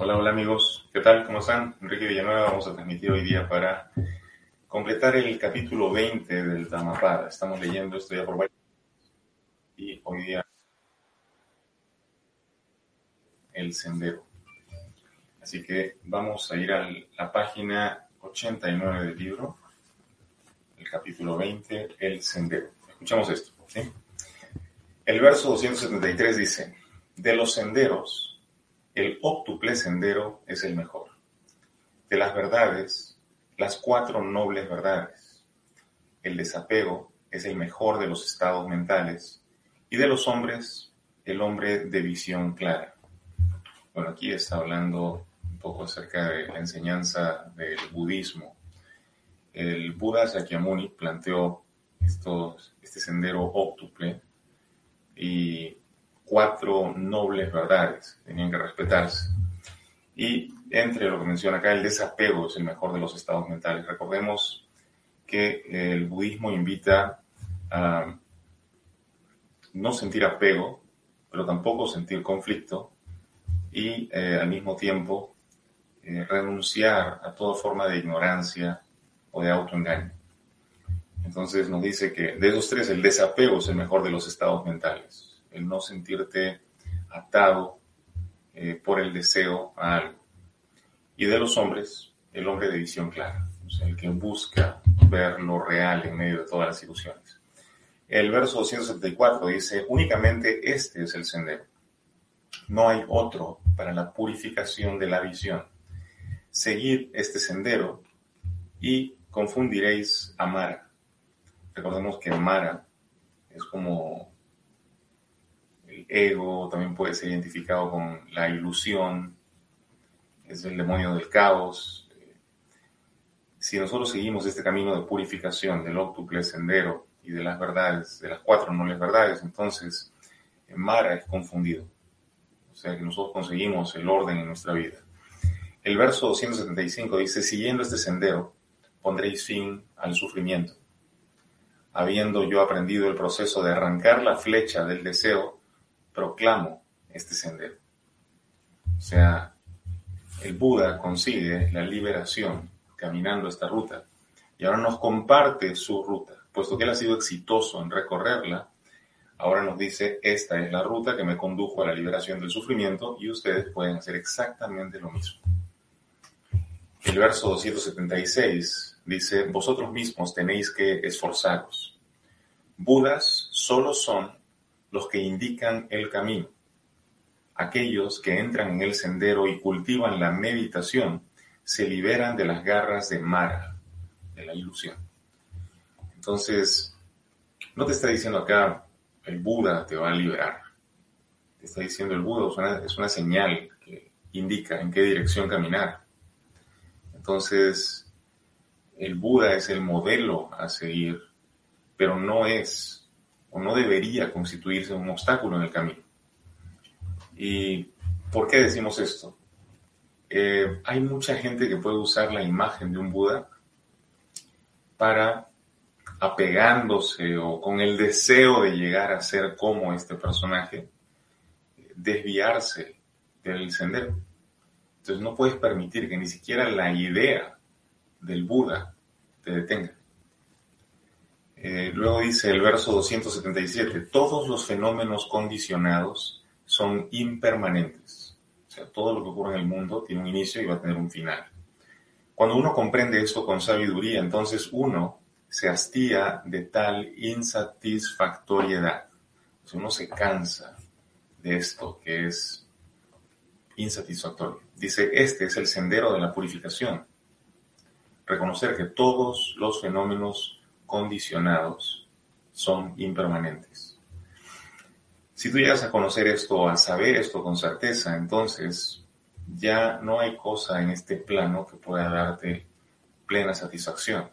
Hola, hola amigos, ¿qué tal? ¿Cómo están? Enrique Villanueva, vamos a transmitir hoy día para completar el capítulo 20 del Dhammapada. Estamos leyendo esto ya por varios y hoy día el sendero. Así que vamos a ir a la página 89 del libro, el capítulo 20, el sendero. Escuchamos esto. El verso 273 dice, de los senderos, el óctuple sendero es el mejor. De las verdades, las cuatro nobles verdades. El desapego es el mejor de los estados mentales y de los hombres, el hombre de visión clara. Bueno, aquí está hablando un poco acerca de la enseñanza del budismo. El Buda Sakyamuni planteó estos, este sendero óctuple y cuatro nobles verdades, tenían que respetarse. Y entre lo que menciona acá, el desapego es el mejor de los estados mentales. Recordemos que el budismo invita a no sentir apego, pero tampoco sentir conflicto y eh, al mismo tiempo eh, renunciar a toda forma de ignorancia o de autoengaño. Entonces nos dice que de esos tres el desapego es el mejor de los estados mentales el no sentirte atado eh, por el deseo a algo. Y de los hombres, el hombre de visión clara, o el que busca ver lo real en medio de todas las ilusiones. El verso 274 dice, únicamente este es el sendero. No hay otro para la purificación de la visión. Seguid este sendero y confundiréis a Mara. Recordemos que Mara es como ego, también puede ser identificado con la ilusión, es el demonio del caos. Si nosotros seguimos este camino de purificación del octuple sendero y de las verdades, de las cuatro nobles verdades, entonces Mara es confundido. O sea que nosotros conseguimos el orden en nuestra vida. El verso 275 dice, siguiendo este sendero, pondréis fin al sufrimiento. Habiendo yo aprendido el proceso de arrancar la flecha del deseo, proclamo este sendero. O sea, el Buda consigue la liberación caminando esta ruta y ahora nos comparte su ruta. Puesto que él ha sido exitoso en recorrerla, ahora nos dice, esta es la ruta que me condujo a la liberación del sufrimiento y ustedes pueden hacer exactamente lo mismo. El verso 276 dice, vosotros mismos tenéis que esforzaros. Budas solo son los que indican el camino. Aquellos que entran en el sendero y cultivan la meditación se liberan de las garras de Mara, de la ilusión. Entonces, no te está diciendo acá el Buda te va a liberar. Te está diciendo el Buda, es una, es una señal que indica en qué dirección caminar. Entonces, el Buda es el modelo a seguir, pero no es o no debería constituirse un obstáculo en el camino. ¿Y por qué decimos esto? Eh, hay mucha gente que puede usar la imagen de un Buda para apegándose o con el deseo de llegar a ser como este personaje, desviarse del sendero. Entonces no puedes permitir que ni siquiera la idea del Buda te detenga. Eh, luego dice el verso 277, todos los fenómenos condicionados son impermanentes. O sea, todo lo que ocurre en el mundo tiene un inicio y va a tener un final. Cuando uno comprende esto con sabiduría, entonces uno se hastía de tal insatisfactoriedad. O sea, uno se cansa de esto que es insatisfactorio. Dice, este es el sendero de la purificación. Reconocer que todos los fenómenos condicionados son impermanentes. Si tú llegas a conocer esto, a saber esto con certeza, entonces ya no hay cosa en este plano que pueda darte plena satisfacción.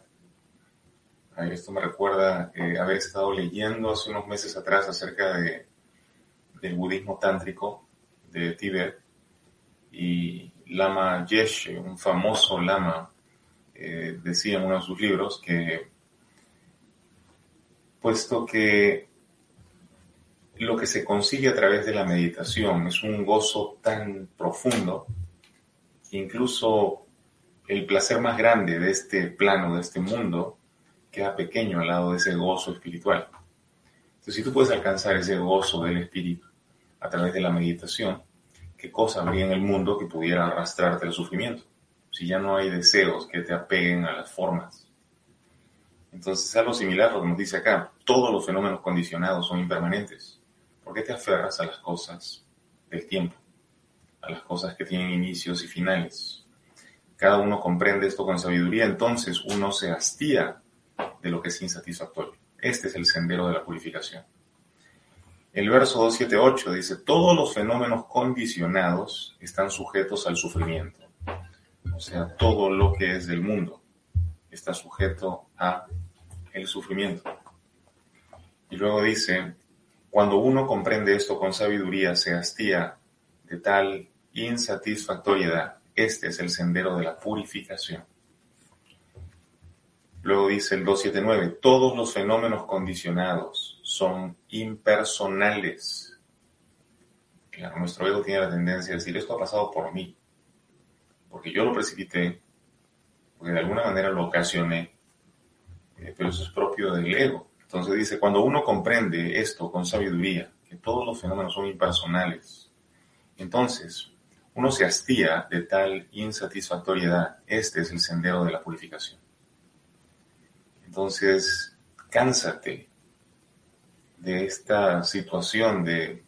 esto me recuerda eh, haber estado leyendo hace unos meses atrás acerca de, del budismo tántrico de Tíbet y Lama Yeshe, un famoso lama, eh, decía en uno de sus libros que puesto que lo que se consigue a través de la meditación es un gozo tan profundo, incluso el placer más grande de este plano, de este mundo, queda pequeño al lado de ese gozo espiritual. Entonces, si tú puedes alcanzar ese gozo del espíritu a través de la meditación, ¿qué cosa habría en el mundo que pudiera arrastrarte al sufrimiento? Si ya no hay deseos que te apeguen a las formas. Entonces, es algo similar a lo que nos dice acá. Todos los fenómenos condicionados son impermanentes. ¿Por qué te aferras a las cosas del tiempo? A las cosas que tienen inicios y finales. Cada uno comprende esto con sabiduría, entonces uno se hastía de lo que es insatisfactorio. Este es el sendero de la purificación. El verso 278 dice, todos los fenómenos condicionados están sujetos al sufrimiento. O sea, todo lo que es del mundo está sujeto a el sufrimiento. Y luego dice, cuando uno comprende esto con sabiduría, se hastía de tal insatisfactoriedad. Este es el sendero de la purificación. Luego dice el 279, todos los fenómenos condicionados son impersonales. Claro, nuestro ego tiene la tendencia a decir, esto ha pasado por mí, porque yo lo precipité, porque de alguna manera lo ocasioné, eh, pero eso es propio del ego. Entonces dice, cuando uno comprende esto con sabiduría, que todos los fenómenos son impersonales, entonces uno se hastía de tal insatisfactoriedad. Este es el sendero de la purificación. Entonces, cánsate de esta situación de,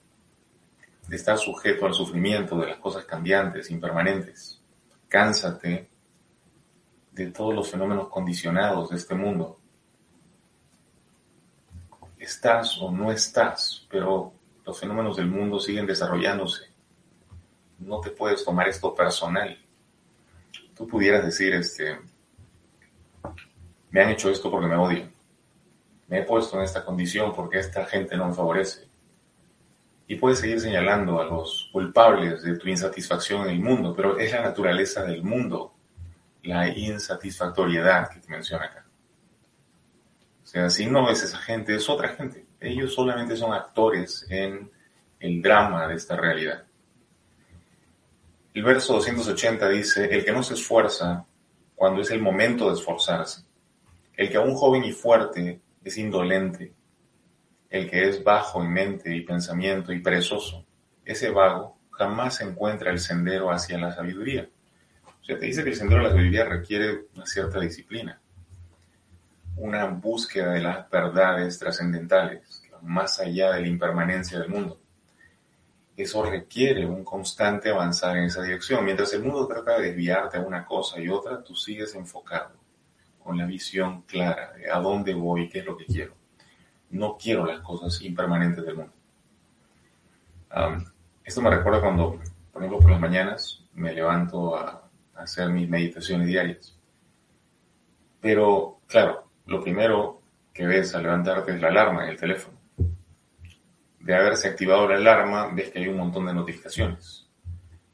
de estar sujeto al sufrimiento de las cosas cambiantes, impermanentes. Cánsate de todos los fenómenos condicionados de este mundo estás o no estás, pero los fenómenos del mundo siguen desarrollándose. No te puedes tomar esto personal. Tú pudieras decir, este, me han hecho esto porque me odian. Me he puesto en esta condición porque esta gente no me favorece. Y puedes seguir señalando a los culpables de tu insatisfacción en el mundo, pero es la naturaleza del mundo, la insatisfactoriedad que te menciona acá. O sea, si no es esa gente, es otra gente. Ellos solamente son actores en el drama de esta realidad. El verso 280 dice, el que no se esfuerza cuando es el momento de esforzarse, el que aún joven y fuerte es indolente, el que es bajo en mente y pensamiento y perezoso, ese vago jamás encuentra el sendero hacia la sabiduría. O sea, te dice que el sendero de la sabiduría requiere una cierta disciplina una búsqueda de las verdades trascendentales, más allá de la impermanencia del mundo. Eso requiere un constante avanzar en esa dirección. Mientras el mundo trata de desviarte a una cosa y otra, tú sigues enfocado, con la visión clara de a dónde voy qué es lo que quiero. No quiero las cosas impermanentes del mundo. esto me recuerda cuando, por ejemplo, por las mañanas me levanto a hacer mis meditaciones diarias. Pero, claro, lo primero que ves al levantarte es la alarma en el teléfono. De haberse activado la alarma, ves que hay un montón de notificaciones.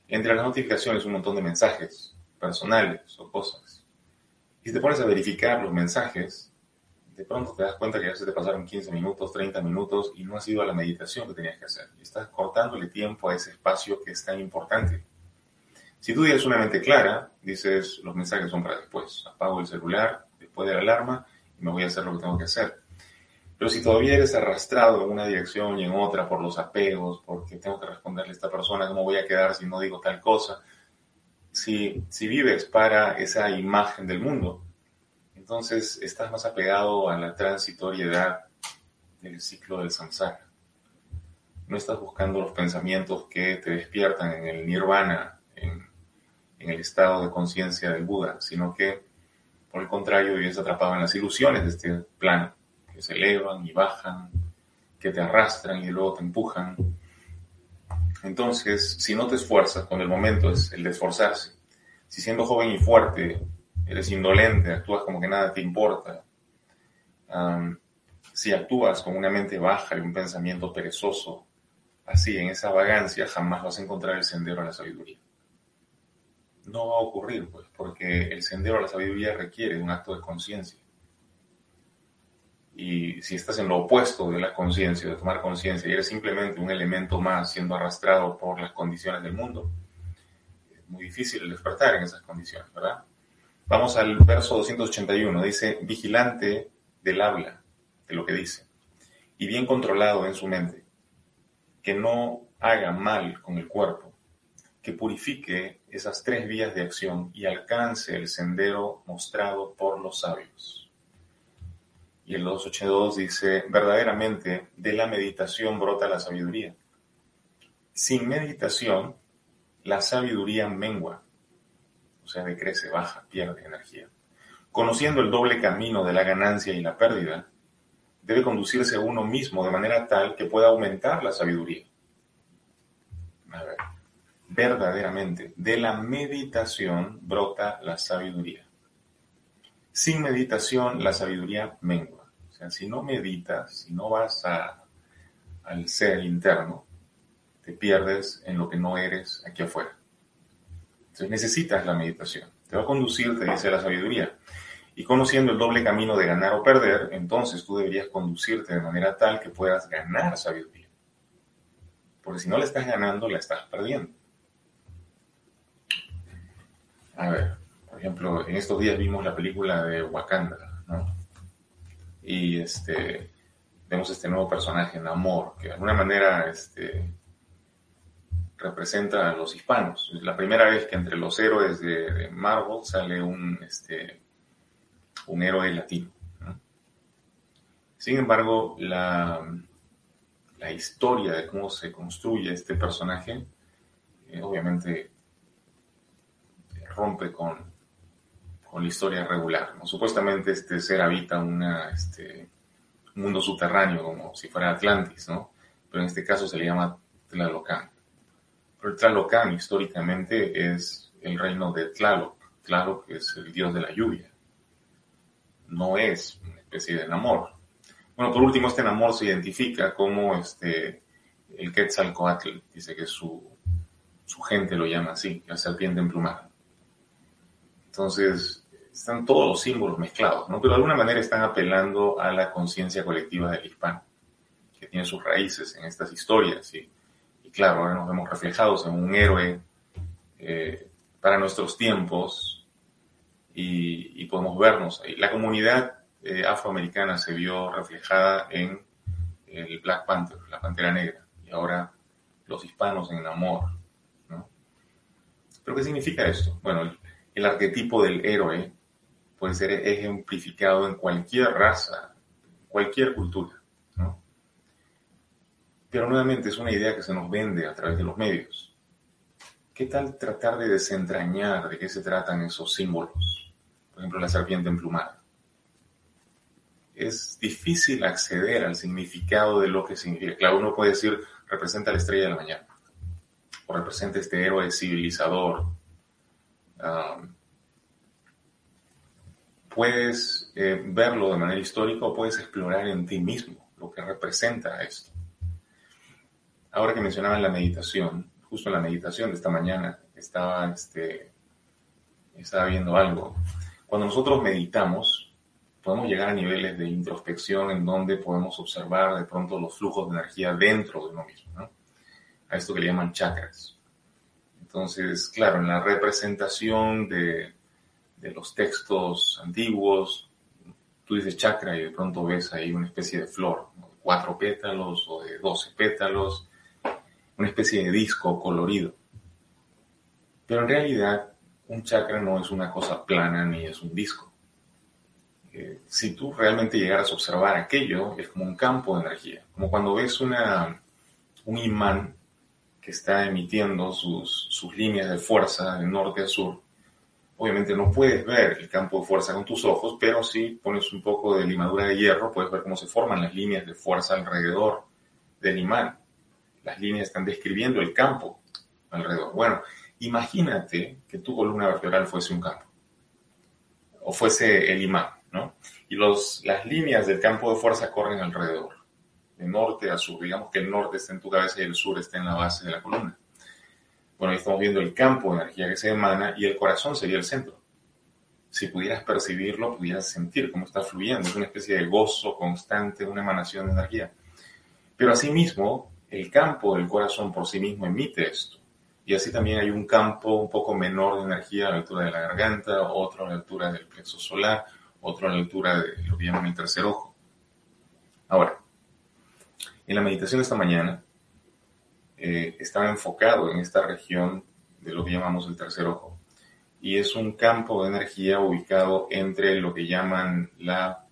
Entre las notificaciones un montón de mensajes personales o cosas. Y si te pones a verificar los mensajes, de pronto te das cuenta que ya se te pasaron 15 minutos, 30 minutos y no has ido a la meditación que tenías que hacer. Y estás cortándole tiempo a ese espacio que es tan importante. Si tú tienes una mente clara, dices, los mensajes son para después. Apago el celular después de la alarma me voy a hacer lo que tengo que hacer. Pero si todavía eres arrastrado en una dirección y en otra por los apegos, porque tengo que responderle a esta persona, ¿cómo voy a quedar si no digo tal cosa? Si, si vives para esa imagen del mundo, entonces estás más apegado a la transitoriedad del ciclo del samsara. No estás buscando los pensamientos que te despiertan en el nirvana, en, en el estado de conciencia del Buda, sino que por el contrario, vives atrapado en las ilusiones de este plano, que se elevan y bajan, que te arrastran y luego te empujan. Entonces, si no te esfuerzas, cuando el momento es el de esforzarse, si siendo joven y fuerte eres indolente, actúas como que nada te importa, si actúas con una mente baja y un pensamiento perezoso, así, en esa vagancia, jamás vas a encontrar el sendero a la sabiduría. No va a ocurrir, pues, porque el sendero a la sabiduría requiere un acto de conciencia. Y si estás en lo opuesto de la conciencia, de tomar conciencia, y eres simplemente un elemento más siendo arrastrado por las condiciones del mundo, es muy difícil despertar en esas condiciones, ¿verdad? Vamos al verso 281, dice, vigilante del habla, de lo que dice, y bien controlado en su mente, que no haga mal con el cuerpo, que purifique esas tres vías de acción y alcance el sendero mostrado por los sabios. Y el 282 dice, verdaderamente de la meditación brota la sabiduría. Sin meditación, la sabiduría mengua, o sea, decrece, baja, pierde energía. Conociendo el doble camino de la ganancia y la pérdida, debe conducirse uno mismo de manera tal que pueda aumentar la sabiduría. A ver, verdaderamente, de la meditación brota la sabiduría. Sin meditación, la sabiduría mengua. O sea, si no meditas, si no vas al ser interno, te pierdes en lo que no eres aquí afuera. Entonces necesitas la meditación. Te va a conducir, te dice la sabiduría, y conociendo el doble camino de ganar o perder, entonces tú deberías conducirte de manera tal que puedas ganar sabiduría. Porque si no la estás ganando, la estás perdiendo. A ver, por ejemplo, en estos días vimos la película de Wakanda, ¿no? Y este, vemos este nuevo personaje, Namor, que de alguna manera este, representa a los hispanos. Es la primera vez que entre los héroes de, Marvel sale un, este, un héroe latino. Sin embargo, la, la, historia de cómo se construye este personaje, eh, obviamente rompe con, con, la historia regular. Supuestamente este ser habita una, este, un mundo subterráneo, como si fuera Atlantis, ¿no? pero en este caso se le llama Tlalocan. Pero Tlalocan históricamente es el reino de Tlaloc. Tlaloc es el dios de la lluvia no es una especie de enamor. Bueno, por último, este enamor se identifica como este, el Quetzalcoatl, dice que su, su gente lo llama así, la serpiente emplumada. Entonces, están todos los símbolos mezclados, ¿no? Pero de alguna manera están apelando a la conciencia colectiva del hispano, que tiene sus raíces en estas historias. Y, y claro, ahora nos vemos reflejados en un héroe eh, para nuestros tiempos, y, podemos vernos ahí. La comunidad eh, afroamericana se vio reflejada en el Black Panther, la Pantera Negra, y ahora los hispanos en el amor. ¿no? ¿Pero qué significa esto? Bueno, arquetipo del héroe puede ser ejemplificado en cualquier raza, cualquier cultura. ¿no? Pero nuevamente es una idea que se nos vende a través de los medios. ¿Qué tal tratar de desentrañar de qué se tratan esos símbolos? por ejemplo la serpiente emplumada. Es difícil acceder al significado de lo que significa. Claro, uno puede decir, representa la estrella de la mañana, o representa este héroe civilizador. Puedes eh, verlo de manera histórica o puedes explorar en ti mismo lo que representa esto. Ahora que mencionaban la meditación, justo en la meditación de esta mañana estaba, este, estaba viendo algo cuando nosotros meditamos, podemos llegar a niveles de introspección en donde podemos observar de pronto los flujos de energía dentro de uno mismo, ¿no? A esto que le llaman chakras. Entonces, claro, en la representación de, de los textos antiguos, tú dices chakra y de pronto ves ahí una especie de flor, de cuatro pétalos o de doce pétalos, una especie de disco colorido. Pero en realidad un chakra no es una cosa plana ni es un disco. Eh, si tú realmente llegaras a observar aquello, es como un campo de energía, como cuando ves una, un imán que está emitiendo sus, sus líneas de fuerza de norte a sur. Obviamente no puedes ver el campo de fuerza con tus ojos, pero si pones un poco de limadura de hierro, puedes ver cómo se forman las líneas de fuerza alrededor del imán. Las líneas están describiendo el campo alrededor. Bueno, imagínate que tu columna vertebral fuese un campo, o fuese el imán, ¿no? Y los, las líneas del campo de fuerza corren alrededor, de norte a sur. Digamos que el norte está en tu cabeza y el sur está en la base de la columna. Bueno, ahí estamos viendo el campo de energía que se emana y el corazón sería el centro. Si pudieras percibirlo, pudieras sentir cómo está fluyendo. Es una especie de gozo constante, una emanación de energía. Pero asimismo, el campo del corazón por sí mismo emite esto. Y así también hay un campo un poco menor de energía a la altura de la garganta, otro a la altura del plexo solar, otro a la altura de lo que llaman el tercer ojo. Ahora, en la meditación de esta mañana, eh, estaba enfocado en esta región de lo que llamamos el tercer ojo. Y es un campo de energía ubicado entre lo que llaman la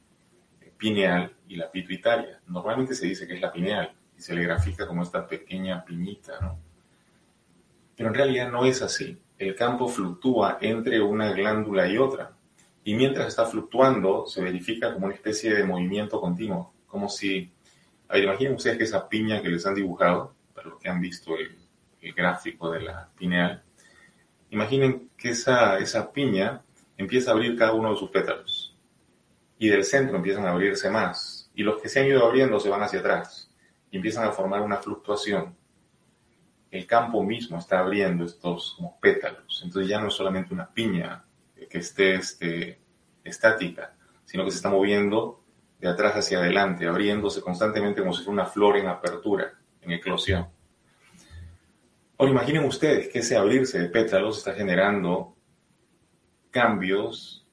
pineal y la pituitaria. Normalmente se dice que es la pineal y se le grafica como esta pequeña piñita, ¿no? Pero en realidad no es así. El campo fluctúa entre una glándula y otra. Y mientras está fluctuando, se verifica como una especie de movimiento continuo. Como si, imaginen ustedes que esa piña que les han dibujado, para los que han visto el, gráfico de la pineal, imaginen que esa, esa piña empieza a abrir cada uno de sus pétalos. Y del centro empiezan a abrirse más. Y los que se han ido abriendo se van hacia atrás. Y empiezan a formar una fluctuación el campo mismo está abriendo estos pétalos. Entonces ya no es solamente una piña que esté este, estática, sino que se está moviendo de atrás hacia adelante, abriéndose constantemente como si fuera una flor en apertura, en eclosión. Ahora imaginen ustedes que ese abrirse de pétalos está generando cambios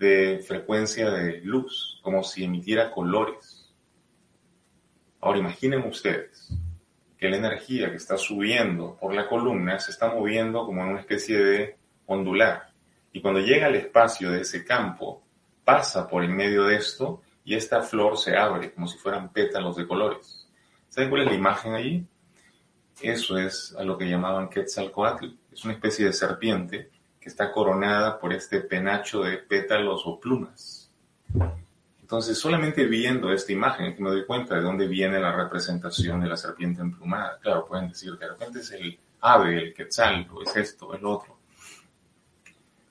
de frecuencia de luz, como si emitiera colores. Ahora imaginen ustedes que la energía que está subiendo por la columna se está moviendo como en una especie de ondular. Y cuando llega al espacio de ese campo, pasa por en medio de esto y esta flor se abre como si fueran pétalos de colores. ¿Saben cuál es la imagen allí? Eso es a lo que llamaban Quetzalcoatl. Es una especie de serpiente que está coronada por este penacho de pétalos o plumas. Entonces, solamente viendo esta imagen que me doy cuenta de dónde viene la representación de la serpiente emplumada. Claro, pueden decir que de repente es el ave, el quetzal, o es esto, es lo otro.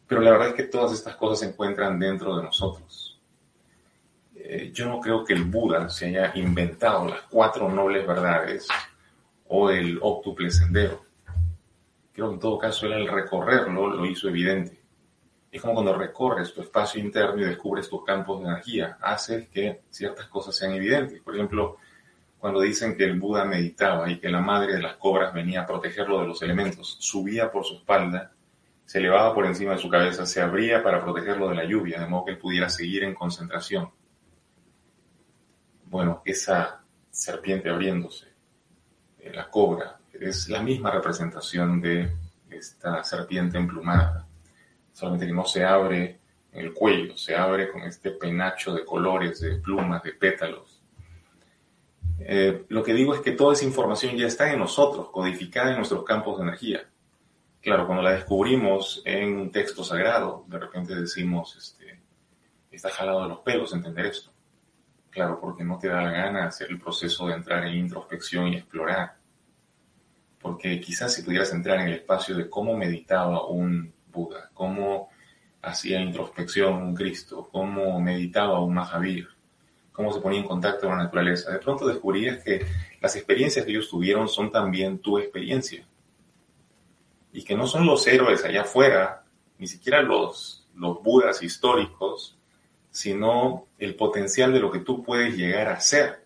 Pero la verdad es que todas estas cosas se encuentran dentro de nosotros. Eh, yo no creo que el Buda se haya inventado las cuatro nobles verdades o el óptuple sendero. Creo que en todo caso él al recorrerlo lo hizo evidente. Es como cuando recorres tu espacio interno y descubres tus campos de energía. Haces que ciertas cosas sean evidentes. Por ejemplo, cuando dicen que el Buda meditaba y que la madre de las cobras venía a protegerlo de los elementos, subía por su espalda, se elevaba por encima de su cabeza, se abría para protegerlo de la lluvia, de modo que él pudiera seguir en concentración. Bueno, esa serpiente abriéndose, la cobra, es la misma representación de esta serpiente emplumada solamente que no se abre el cuello, se abre con este penacho de colores, de plumas, de pétalos. Eh, lo que digo es que toda esa información ya está en nosotros, codificada en nuestros campos de energía. Claro, cuando la descubrimos en un texto sagrado, de repente decimos, este, está jalado de los pelos entender esto. Claro, porque no te da la gana hacer el proceso de entrar en introspección y explorar. Porque quizás si pudieras entrar en el espacio de cómo meditaba un Buda, cómo hacía introspección un Cristo, cómo meditaba un Mahavir, cómo se ponía en contacto con la naturaleza. De pronto descubrías que las experiencias que ellos tuvieron son también tu experiencia. Y que no son los héroes allá afuera, ni siquiera los, los Budas históricos, sino el potencial de lo que tú puedes llegar a ser.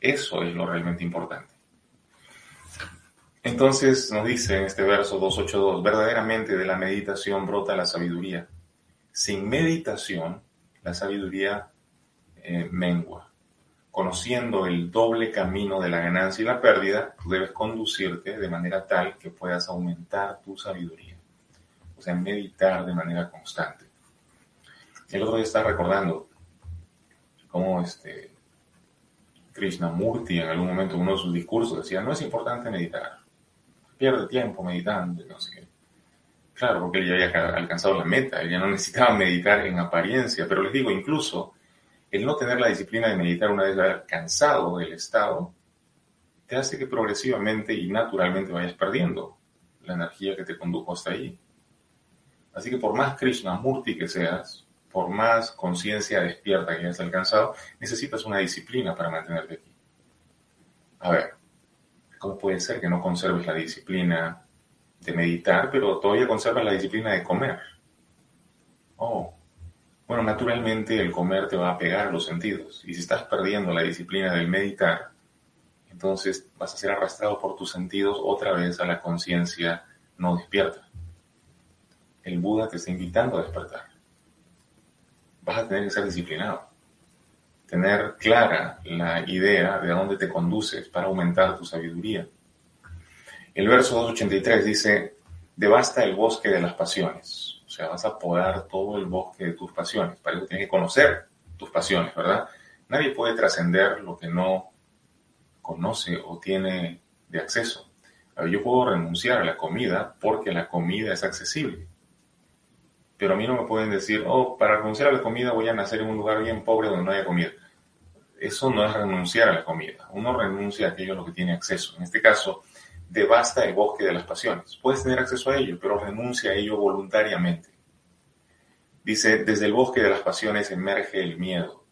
Eso es lo realmente importante. Entonces nos dice en este verso 282, verdaderamente de la meditación brota la sabiduría. Sin meditación, la sabiduría eh, mengua. Conociendo el doble camino de la ganancia y la pérdida, tú debes conducirte de manera tal que puedas aumentar tu sabiduría. O sea, meditar de manera constante. El otro día está recordando cómo este Krishnamurti en algún momento en uno de sus discursos decía, no es importante meditar, pierde tiempo meditando, no sé qué. Claro, porque él ya había alcanzado la meta, él ya no necesitaba meditar en apariencia, pero les digo, incluso el no tener la disciplina de meditar una vez alcanzado el estado, te hace que progresivamente y naturalmente vayas perdiendo la energía que te condujo hasta ahí. Así que por más Krishna Murti que seas, por más conciencia despierta que hayas alcanzado, necesitas una disciplina para mantenerte aquí. A ver, ¿cómo puede ser que no conserves la disciplina de meditar, pero todavía conservas la disciplina de comer? Oh, bueno, naturalmente el comer te va a pegar a los sentidos. Y si estás perdiendo la disciplina del meditar, entonces vas a ser arrastrado por tus sentidos otra vez a la conciencia no despierta. El Buda te está invitando a despertar. Vas a tener que ser disciplinado. Tener clara la idea de a dónde te conduces para aumentar tu sabiduría. El verso 283 dice, devasta el bosque de las pasiones. O sea, vas a podar todo el bosque de tus pasiones. Para eso tienes que conocer tus pasiones, ¿verdad? Nadie puede trascender lo que no conoce o tiene de acceso. Yo puedo renunciar a la comida porque la comida es accesible. Pero a mí no me pueden decir, oh, para renunciar a la comida voy a nacer en un lugar bien pobre donde no haya comida. Eso no es renunciar a la comida. Uno renuncia a aquello a lo que tiene acceso. En este caso, devasta el bosque de las pasiones. Puedes tener acceso a ello, pero renuncia a ello voluntariamente. Dice, desde el bosque de las pasiones emerge el miedo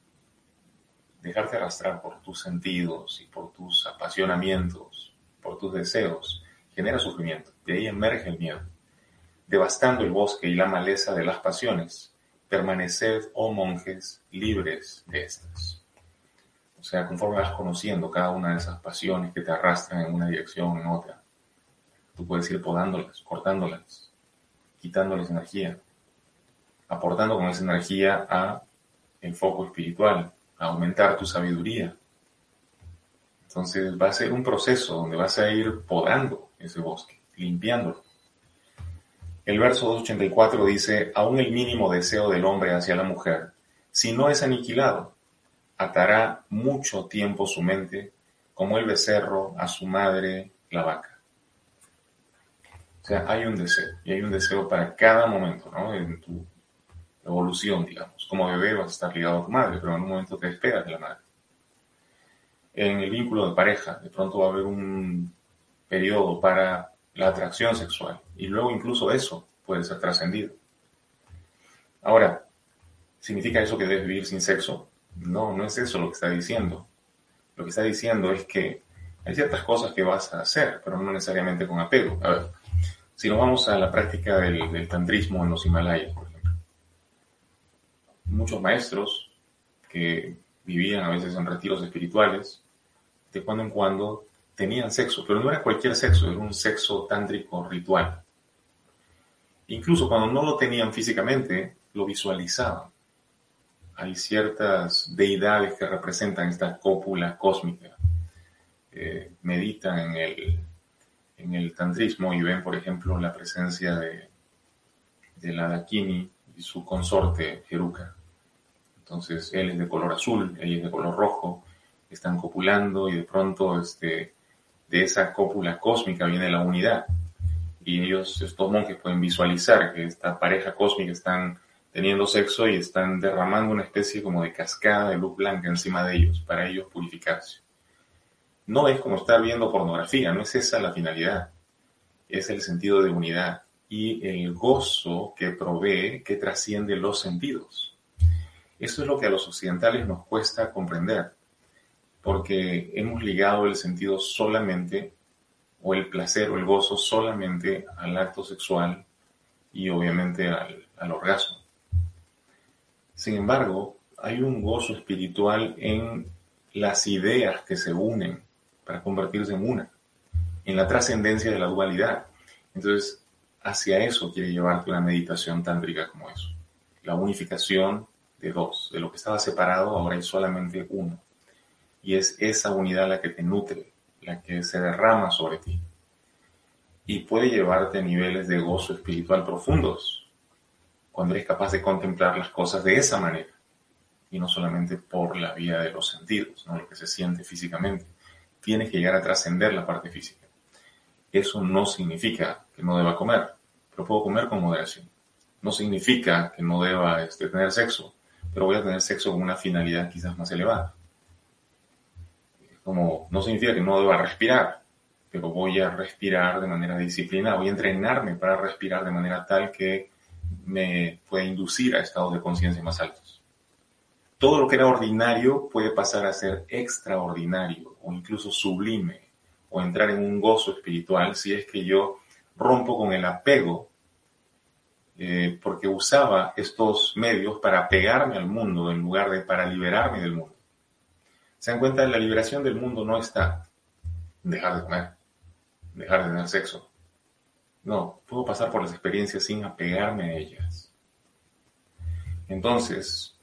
dejarte arrastrar por tus sentidos y por tus apasionamientos, por tus deseos, genera sufrimiento. De ahí emerge el miedo. Devastando el bosque y la maleza de las pasiones, permaneced, oh monjes, libres de estas. O sea, conforme vas conociendo cada una de esas pasiones que te arrastran en una dirección o en otra, tú puedes ir podándolas, cortándolas, quitándoles energía, aportando con esa energía a el foco espiritual, aumentar tu sabiduría. Entonces va a ser un proceso donde vas a ir podando ese bosque, limpiándolo. El verso 284 dice, aún el mínimo deseo del hombre hacia la mujer, si no es aniquilado, atará mucho tiempo su mente como el becerro a su madre, la vaca. O sea, hay un deseo, y hay un deseo para cada momento, ¿no? En tu evolución, digamos. Como bebé vas a estar ligado a tu madre, pero en un momento te despegas de la madre. En el vínculo de pareja, de pronto va a haber un periodo para la atracción sexual y luego incluso eso puede ser trascendido. Ahora, ¿significa eso que debes vivir sin sexo? No, no es eso lo que está diciendo. Lo que está diciendo es que hay ciertas cosas que vas a hacer, pero no necesariamente con apego. A ver, si nos vamos a la práctica del, del tantrismo en los Himalayas, muchos maestros que vivían a veces en retiros espirituales, de cuando en cuando tenían sexo, pero no era cualquier sexo, era un sexo tántrico ritual. Incluso cuando no lo tenían físicamente, lo visualizaban. Hay ciertas deidades que representan esta cópula cósmica. Meditan en el, en el tantrismo y ven, por ejemplo, la presencia de, de la Dakini y su consorte Heruka. Entonces él es de color azul, ella es de color rojo, están copulando y de pronto este, de esa cópula cósmica viene la unidad. Y ellos, estos monjes, pueden visualizar que esta pareja cósmica están teniendo sexo y están derramando una especie como de cascada de luz blanca encima de ellos para ellos purificarse. No es como estar viendo pornografía, no es esa la finalidad, es el sentido de unidad y el gozo que provee que trasciende los sentidos. Eso es lo que a los occidentales nos cuesta comprender, porque hemos ligado el sentido solamente, o el placer o el gozo solamente al acto sexual y obviamente al, orgasmo. Sin embargo, hay un gozo espiritual en las ideas que se unen para convertirse en una, en la trascendencia de la dualidad. Entonces, hacia eso quiere llevarte una meditación tántrica como eso. La unificación de dos. De lo que estaba separado, ahora hay solamente uno. Y es esa unidad la que te nutre, la que se derrama sobre ti. Y puede llevarte a niveles de gozo espiritual profundos, cuando eres capaz de contemplar las cosas de esa manera. Y no solamente por la vía de los sentidos, ¿no? lo que se siente físicamente. Tienes que llegar a trascender la parte física. Eso no significa que no deba comer, pero puedo comer con moderación. No significa que no deba este, tener sexo, pero voy a tener sexo con una finalidad quizás más elevada. Como no significa que no deba respirar, pero voy a respirar de manera disciplinada, voy a entrenarme para respirar de manera tal que me pueda inducir a estados de conciencia más altos. Todo lo que era ordinario puede pasar a ser extraordinario o incluso sublime o entrar en un gozo espiritual si es que yo rompo con el apego eh, porque usaba estos medios para pegarme al mundo en lugar de para liberarme del mundo. Se dan cuenta, la liberación del mundo no está dejar de comer, dejar de tener sexo. No, puedo pasar por las experiencias sin apegarme a ellas. Entonces,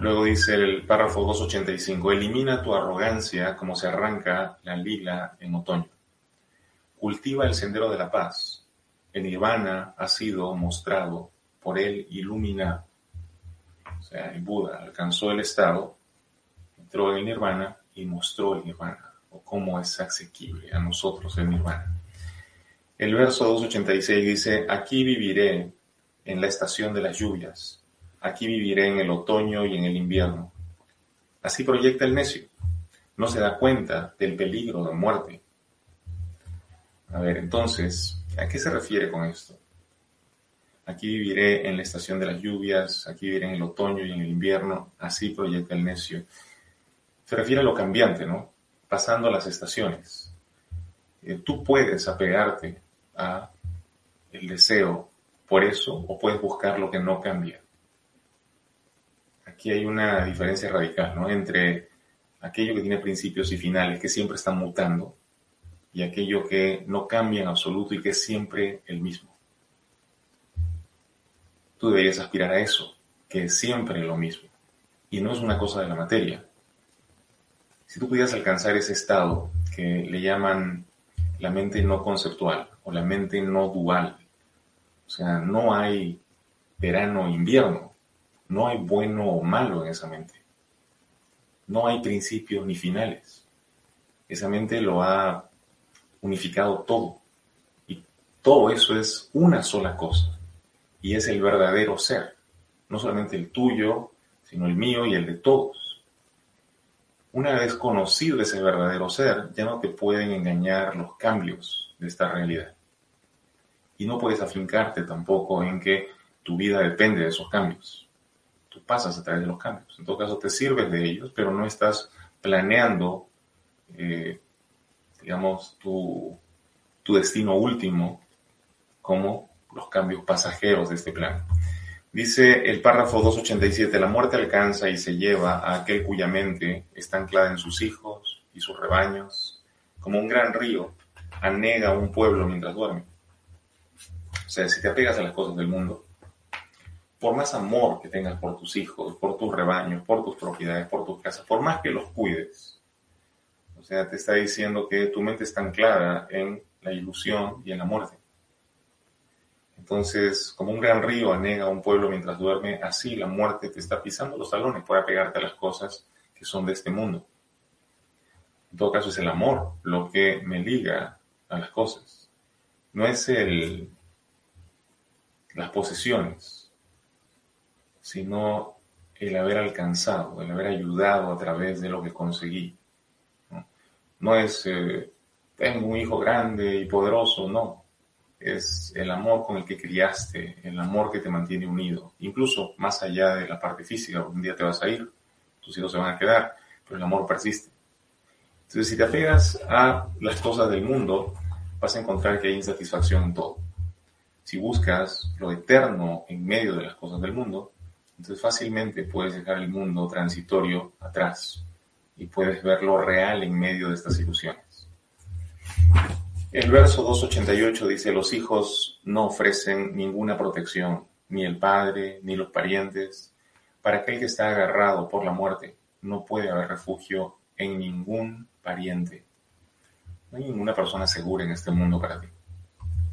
luego dice el párrafo 285, elimina tu arrogancia como se arranca la lila en otoño. Cultiva el sendero de la paz. El nirvana ha sido mostrado por el iluminado. O sea, el Buda alcanzó el estado, en el nirvana y mostró el nirvana, o cómo es asequible a nosotros el nirvana. El verso 286 dice, aquí viviré en la estación de las lluvias, aquí viviré en el otoño y en el invierno. Así proyecta el necio. No se da cuenta del peligro de muerte. A ver, entonces, ¿a qué se refiere con esto? Aquí viviré en la estación de las lluvias, aquí viviré en el otoño y en el invierno, así proyecta el necio. Se refiere a lo cambiante, ¿no? Pasando las estaciones. Eh, tú puedes apegarte a el deseo por eso o puedes buscar lo que no cambia. Aquí hay una diferencia radical, ¿no? Entre aquello que tiene principios y finales, que siempre están mutando, y aquello que no cambia en absoluto y que es siempre el mismo. Tú deberías aspirar a eso, que es siempre lo mismo. Y no es una cosa de la materia. Si tú pudieras alcanzar ese estado que le llaman la mente no conceptual o la mente no dual, o sea, no hay verano o invierno, no hay bueno o malo en esa mente. No hay principios ni finales. Esa mente lo ha unificado todo. Y todo eso es una sola cosa. Y es el verdadero ser. No solamente el tuyo, sino el mío y el de todos. Una vez conocido ese verdadero ser, ya no te pueden engañar los cambios de esta realidad. Y no puedes afincarte tampoco en que tu vida depende de esos cambios. Tú pasas a través de los cambios. En todo caso, te sirves de ellos, pero no estás planeando eh, digamos, tu, tu destino último como los cambios pasajeros de este plan. Dice el párrafo 287, la muerte alcanza y se lleva a aquel cuya mente está anclada en sus hijos y sus rebaños, como un gran río anega un pueblo mientras duerme. O sea, si te apegas a las cosas del mundo, por más amor que tengas por tus hijos, por tus rebaños, por tus propiedades, por tus casas, por más que los cuides, o sea, te está diciendo que tu mente está anclada en la ilusión y en la muerte. Entonces, como un gran río anega a un pueblo mientras duerme, así la muerte te está pisando los talones para pegarte a las cosas que son de este mundo. En todo caso, es el amor lo que me liga a las cosas. No es el, las posesiones, sino el haber alcanzado, el haber ayudado a través de lo que conseguí. No es, eh, tengo un hijo grande y poderoso, no. Es el amor con el que criaste, el amor que te mantiene unido, incluso más allá de la parte física, un día te vas a ir, tus hijos se van a quedar, pero el amor persiste. Entonces, si te apegas a las cosas del mundo, vas a encontrar que hay insatisfacción en todo. Si buscas lo eterno en medio de las cosas del mundo, entonces fácilmente puedes dejar el mundo transitorio atrás y puedes ver lo real en medio de estas ilusiones. El verso 288 dice, los hijos no ofrecen ninguna protección, ni el padre, ni los parientes. Para aquel que está agarrado por la muerte, no puede haber refugio en ningún pariente. No hay ninguna persona segura en este mundo para ti.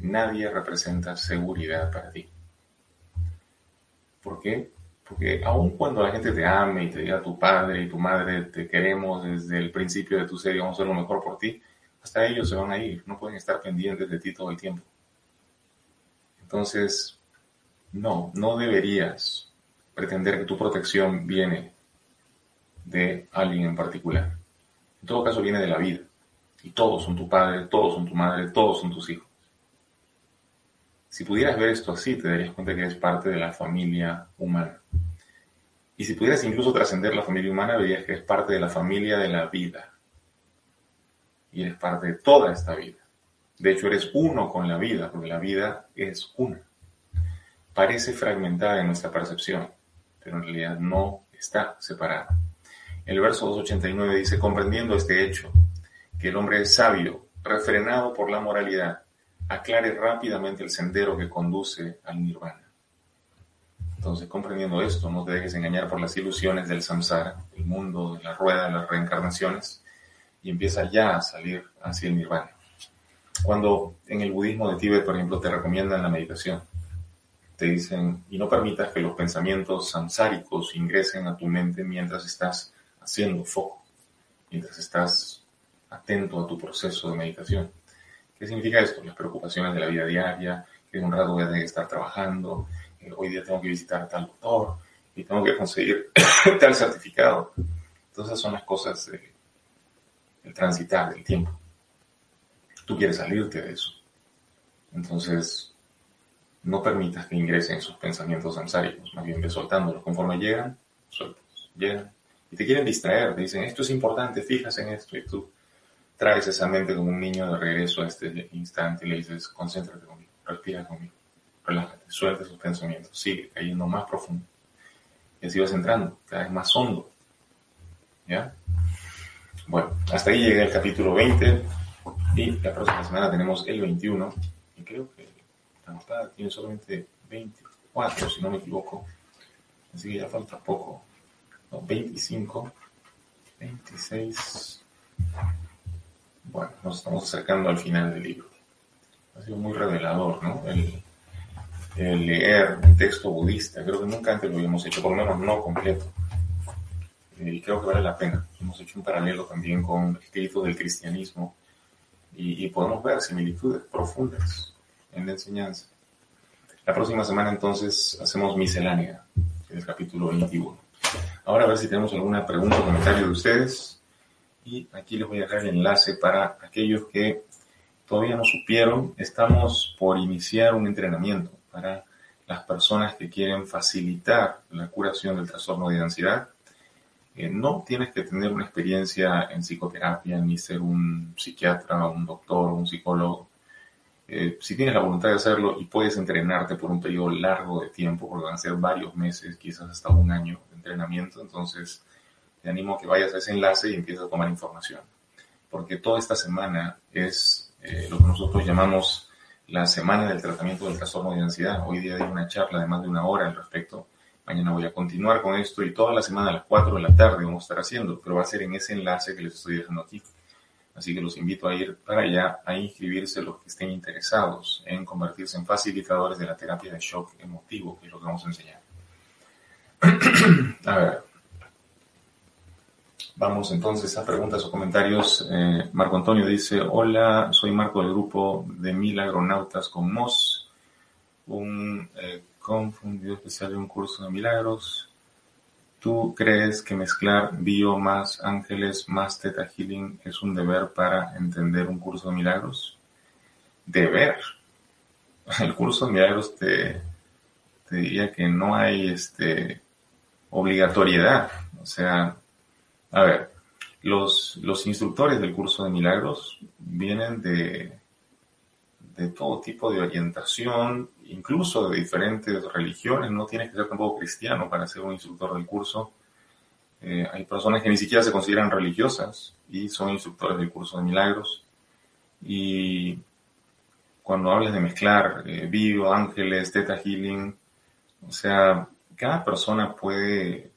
Nadie representa seguridad para ti. ¿Por qué? Porque aun cuando la gente te ame y te diga tu padre y tu madre te queremos desde el principio de tu ser y vamos a hacer lo mejor por ti, hasta ellos se van a ir, no pueden estar pendientes de ti todo el tiempo. Entonces, no, no deberías pretender que tu protección viene de alguien en particular. En todo caso viene de la vida. Y todos son tu padre, todos son tu madre, todos son tus hijos. Si pudieras ver esto así, te darías cuenta que eres parte de la familia humana. Y si pudieras incluso trascender la familia humana, verías que eres parte de la familia de la vida. Y eres parte de toda esta vida. De hecho, eres uno con la vida, porque la vida es una. Parece fragmentada en nuestra percepción, pero en realidad no está separada. El verso 289 dice, comprendiendo este hecho, que el hombre es sabio, refrenado por la moralidad, aclare rápidamente el sendero que conduce al nirvana. Entonces, comprendiendo esto, no te dejes engañar por las ilusiones del samsara, el mundo la rueda de las reencarnaciones, y empieza ya a salir hacia el nirvana. Cuando en el budismo de Tíbet, por ejemplo, te recomiendan la meditación, te dicen, y no permitas que los pensamientos samsáricos ingresen a tu mente mientras estás haciendo foco, mientras estás atento a tu proceso de meditación. ¿Qué significa esto? Las preocupaciones de la vida diaria, que un rato voy a tener que estar trabajando, hoy día tengo que visitar a tal doctor y tengo que conseguir tal certificado. Entonces son las cosas del transitar, del tiempo. Tú quieres salirte de eso. Entonces, no permitas que ingresen esos pensamientos ansáricos, más bien ve soltándolos. Conforme llegan, sueltos, llegan. Y te quieren distraer, te dicen, esto es importante, fíjate en esto, y tú traes esa mente como un niño de regreso a este instante y le dices, concéntrate conmigo, respira conmigo relájate, suelta esos pensamientos, sigue cayendo más profundo. Y así vas entrando, cada vez más hondo. ¿Ya? Bueno, hasta ahí llega el capítulo 20 y la próxima semana tenemos el 21 y creo que la tiene solamente 24, si no me equivoco. Así que ya falta poco. 25, 26. Bueno, nos estamos acercando al final del libro. Ha sido muy revelador, ¿no? El, leer un texto budista. Creo que nunca antes lo habíamos hecho, por lo menos no completo. Y creo que vale la pena. Hemos hecho un paralelo también con escritos del cristianismo y, podemos ver similitudes profundas en la enseñanza. La próxima semana entonces hacemos miscelánea, el capítulo 21. Ahora a ver si tenemos alguna pregunta o comentario de ustedes. Y aquí les voy a dejar el enlace para aquellos que todavía no supieron. Estamos por iniciar un entrenamiento para las personas que quieren facilitar la curación del trastorno de ansiedad. No tienes que tener una experiencia en psicoterapia ni ser un psiquiatra, un doctor, un psicólogo. Eh, si tienes la voluntad de hacerlo y puedes entrenarte por un periodo largo de tiempo, porque van a ser varios meses, quizás hasta un año de entrenamiento, entonces te animo a que vayas a ese enlace y empieces a tomar información. Porque toda esta semana es eh, lo que nosotros llamamos la semana del tratamiento del trastorno de ansiedad. Hoy día hay una charla de más de una hora al respecto. Mañana voy a continuar con esto y toda la semana a las 4 de la tarde vamos a estar haciendo, pero va a ser en ese enlace que les estoy dejando aquí. Así que los invito a ir para allá a inscribirse los que estén interesados en convertirse en facilitadores de la terapia de shock emotivo, que es lo que vamos a enseñar. a ver. Vamos entonces a preguntas o comentarios. Eh, Marco Antonio dice, hola, soy Marco del grupo de Milagronautas con MOS, un eh, confundido especial de un curso de milagros. ¿Tú crees que mezclar bio más ángeles más teta healing es un deber para entender un curso de milagros? Deber. El curso de milagros te, te diría que no hay este obligatoriedad. O sea, a ver, los, los instructores del curso de milagros vienen de, de todo tipo de orientación, incluso de diferentes religiones. No tienes que ser tampoco cristiano para ser un instructor del curso. Eh, hay personas que ni siquiera se consideran religiosas y son instructores del curso de milagros. Y cuando hablas de mezclar eh, bio, ángeles, teta healing, o sea, cada persona puede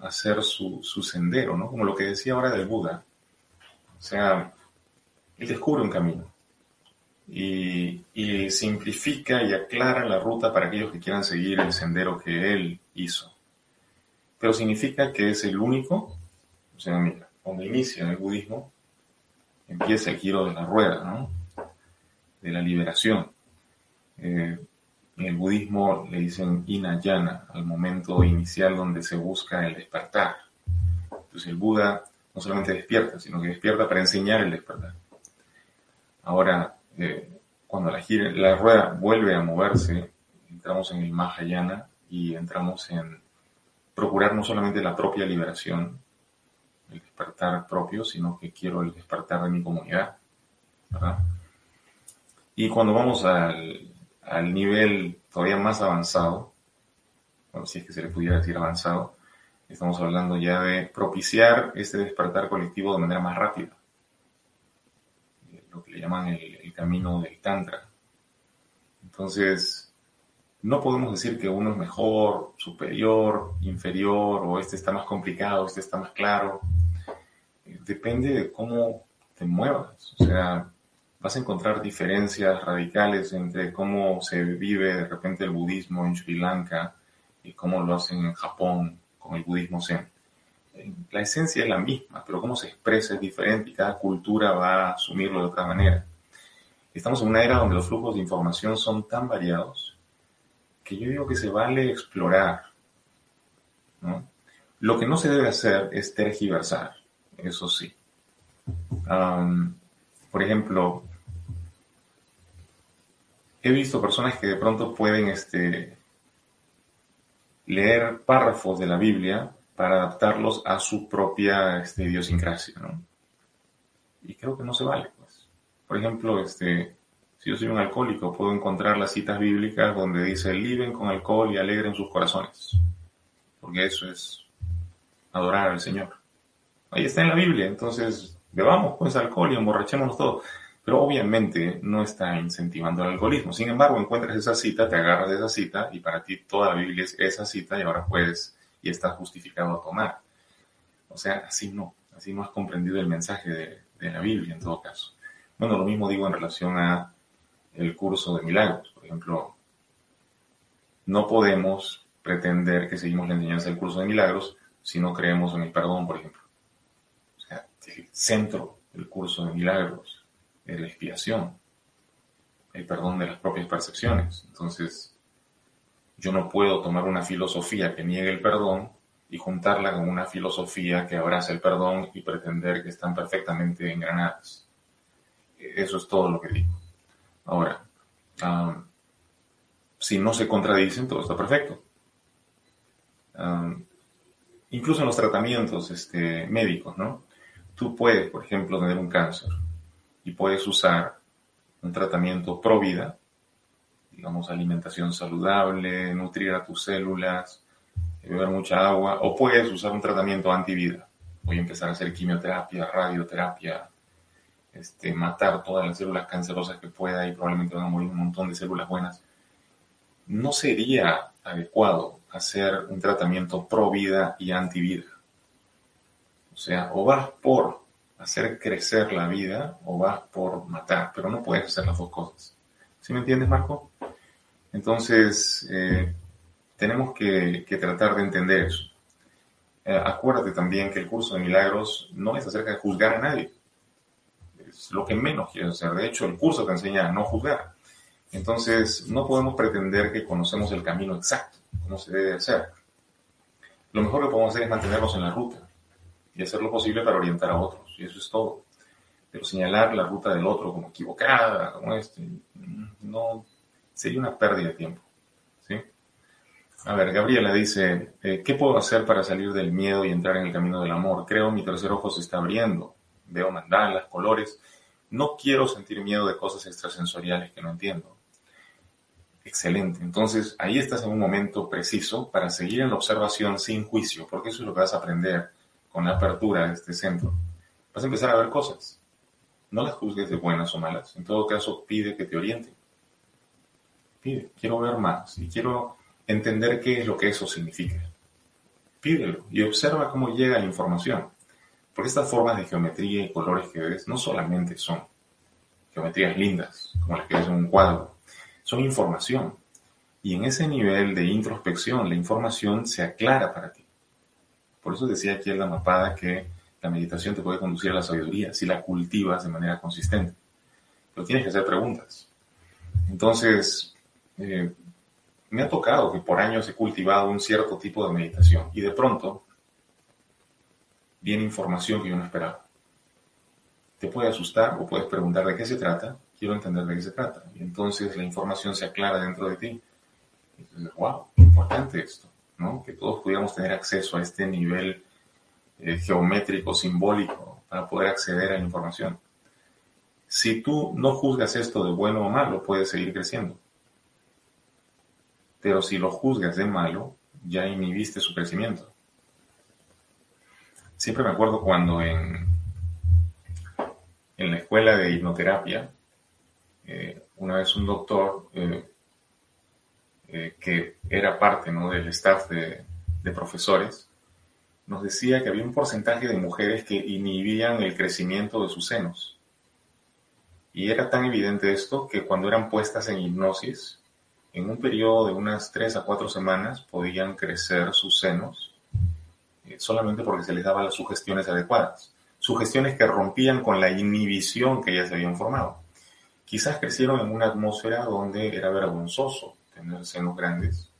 hacer su, sendero, ¿no? Como lo que decía ahora del Buda. O sea, él descubre un camino y, simplifica y aclara la ruta para aquellos que quieran seguir el sendero que él hizo. Pero significa que es el único, o sea, mira, cuando inicia el budismo, empieza el giro de la rueda, ¿no? De la liberación. Eh, en el budismo le dicen inayana al momento inicial donde se busca el despertar. Entonces el Buda no solamente despierta, sino que despierta para enseñar el despertar. Ahora, eh, cuando la, rueda vuelve a moverse, entramos en el Mahayana y entramos en procurar no solamente la propia liberación, el despertar propio, sino que quiero el despertar de mi comunidad. Y cuando vamos al, nivel todavía más avanzado, si es que se le pudiera decir avanzado, estamos hablando ya de propiciar este despertar colectivo de manera más rápida. Lo que le llaman el, camino del Tantra. Entonces, no podemos decir que uno es mejor, superior, inferior, o este está más complicado, este está más claro. Depende de cómo te muevas. O sea, vas a encontrar diferencias radicales entre cómo se vive de repente el budismo en Sri Lanka y cómo lo hacen en Japón con el budismo zen. La esencia es la misma, pero cómo se expresa es diferente y cada cultura va a asumirlo de otra manera. Estamos en una era donde los flujos de información son tan variados que yo digo que se vale explorar. Lo que no se debe hacer es tergiversar, eso sí. por ejemplo, he visto personas que de pronto pueden este, leer párrafos de la Biblia para adaptarlos a su propia este, idiosincrasia, ¿no? Y creo que no se vale. Por ejemplo, este, si yo soy un alcohólico, puedo encontrar las citas bíblicas donde dice, viven con alcohol y alegren sus corazones. Porque eso es adorar al Señor. Ahí está en la Biblia, entonces bebamos pues alcohol y emborrachémonos todos pero obviamente no está incentivando el alcoholismo. Sin embargo, encuentras esa cita, te agarras de esa cita y para ti toda la Biblia es esa cita y ahora puedes y estás justificado a tomar. O sea, así no, así no has comprendido el mensaje de, de la Biblia en todo caso. Bueno, lo mismo digo en relación a el curso de milagros. Por ejemplo, no podemos pretender que seguimos la enseñanza del curso de milagros si no creemos en el perdón, por ejemplo. O sea, el centro del curso de milagros es la expiación, el perdón de las propias percepciones. Entonces, yo no puedo tomar una filosofía que niegue el perdón y juntarla con una filosofía que abraza el perdón y pretender que están perfectamente engranadas. Eso es todo lo que digo. Ahora, si no se contradicen, todo está perfecto. incluso en los tratamientos este, médicos, ¿no? Tú puedes, por ejemplo, tener un cáncer y puedes usar un tratamiento pro vida, digamos alimentación saludable, nutrir a tus células, beber mucha agua, o puedes usar un tratamiento antivida. Voy a empezar a hacer quimioterapia, radioterapia, este, matar todas las células cancerosas que pueda y probablemente van a morir un montón de células buenas. No sería adecuado hacer un tratamiento pro vida y antivida. O sea, o vas por hacer crecer la vida o vas por matar, pero no puedes hacer las dos cosas. ¿Sí me entiendes, Marco? Entonces, eh, tenemos que, tratar de entender eso. Eh, acuérdate también que el curso de milagros no es acerca de juzgar a nadie. Es lo que menos quieres hacer. De hecho, el curso te enseña a no juzgar. Entonces, no podemos pretender que conocemos el camino exacto, cómo se debe hacer. Lo mejor que podemos hacer es mantenernos en la ruta y hacer lo posible para orientar a otros y eso es todo. Pero señalar la ruta del otro como equivocada, como este, no sería una pérdida de tiempo. ¿sí? A ver, Gabriela dice, eh, ¿qué puedo hacer para salir del miedo y entrar en el camino del amor? Creo mi tercer ojo se está abriendo. Veo mandalas, colores. No quiero sentir miedo de cosas extrasensoriales que no entiendo. Excelente. Entonces, ahí estás en un momento preciso para seguir en la observación sin juicio, porque eso es lo que vas a aprender con la apertura de este centro vas a empezar a ver cosas. No las juzgues de buenas o malas. En todo caso, pide que te orienten. Pide, quiero ver más y quiero entender qué es lo que eso significa. Pídelo y observa cómo llega la información. Porque estas formas de geometría y colores que ves no solamente son geometrías lindas, como las que ves en un cuadro, son información. Y en ese nivel de introspección, la información se aclara para ti. Por eso decía aquí el mapada que la meditación te puede conducir a la sabiduría si la cultivas de manera consistente. Pero tienes que hacer preguntas. Entonces, eh, me ha tocado que por años he cultivado un cierto tipo de meditación y de pronto viene información que yo no esperaba. Te puede asustar o puedes preguntar de qué se trata, quiero entender de qué se trata. Y entonces la información se aclara dentro de ti. Y dices, wow, importante esto, ¿no? Que todos pudiéramos tener acceso a este nivel eh, geométrico, simbólico, para poder acceder a la información. Si tú no juzgas esto de bueno o malo, puedes seguir creciendo. Pero si lo juzgas de malo, ya inhibiste su crecimiento. Siempre me acuerdo cuando en, en la escuela de hipnoterapia, eh, una vez un doctor eh, eh, que era parte del staff de, profesores, nos decía que había un porcentaje de mujeres que inhibían el crecimiento de sus senos. Y era tan evidente esto que cuando eran puestas en hipnosis, en un periodo de unas tres a cuatro semanas podían crecer sus senos solamente porque se les daban las sugestiones adecuadas. Sugestiones que rompían con la inhibición que ya se habían formado. Quizás crecieron en una atmósfera donde era vergonzoso tener senos grandes,